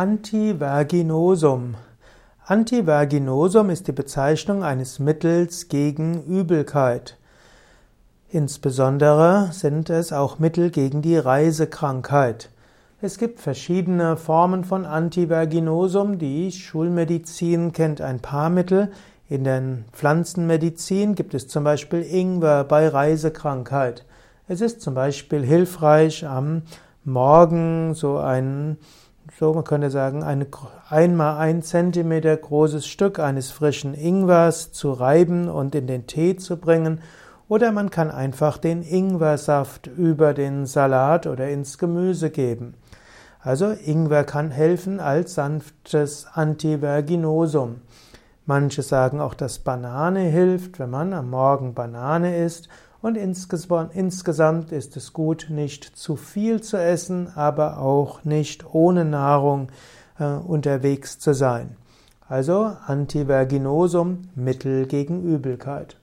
Antiverginosum. Antiverginosum ist die Bezeichnung eines Mittels gegen Übelkeit. Insbesondere sind es auch Mittel gegen die Reisekrankheit. Es gibt verschiedene Formen von Antiverginosum. Die Schulmedizin kennt ein paar Mittel. In der Pflanzenmedizin gibt es zum Beispiel Ingwer bei Reisekrankheit. Es ist zum Beispiel hilfreich am Morgen so ein, so man könnte sagen, ein einmal ein Zentimeter großes Stück eines frischen Ingwers zu reiben und in den Tee zu bringen. Oder man kann einfach den Ingwersaft über den Salat oder ins Gemüse geben. Also Ingwer kann helfen als sanftes Antiverginosum. Manche sagen auch, dass Banane hilft, wenn man am Morgen Banane isst. Und insgesamt ist es gut, nicht zu viel zu essen, aber auch nicht ohne Nahrung äh, unterwegs zu sein. Also Antiverginosum, Mittel gegen Übelkeit.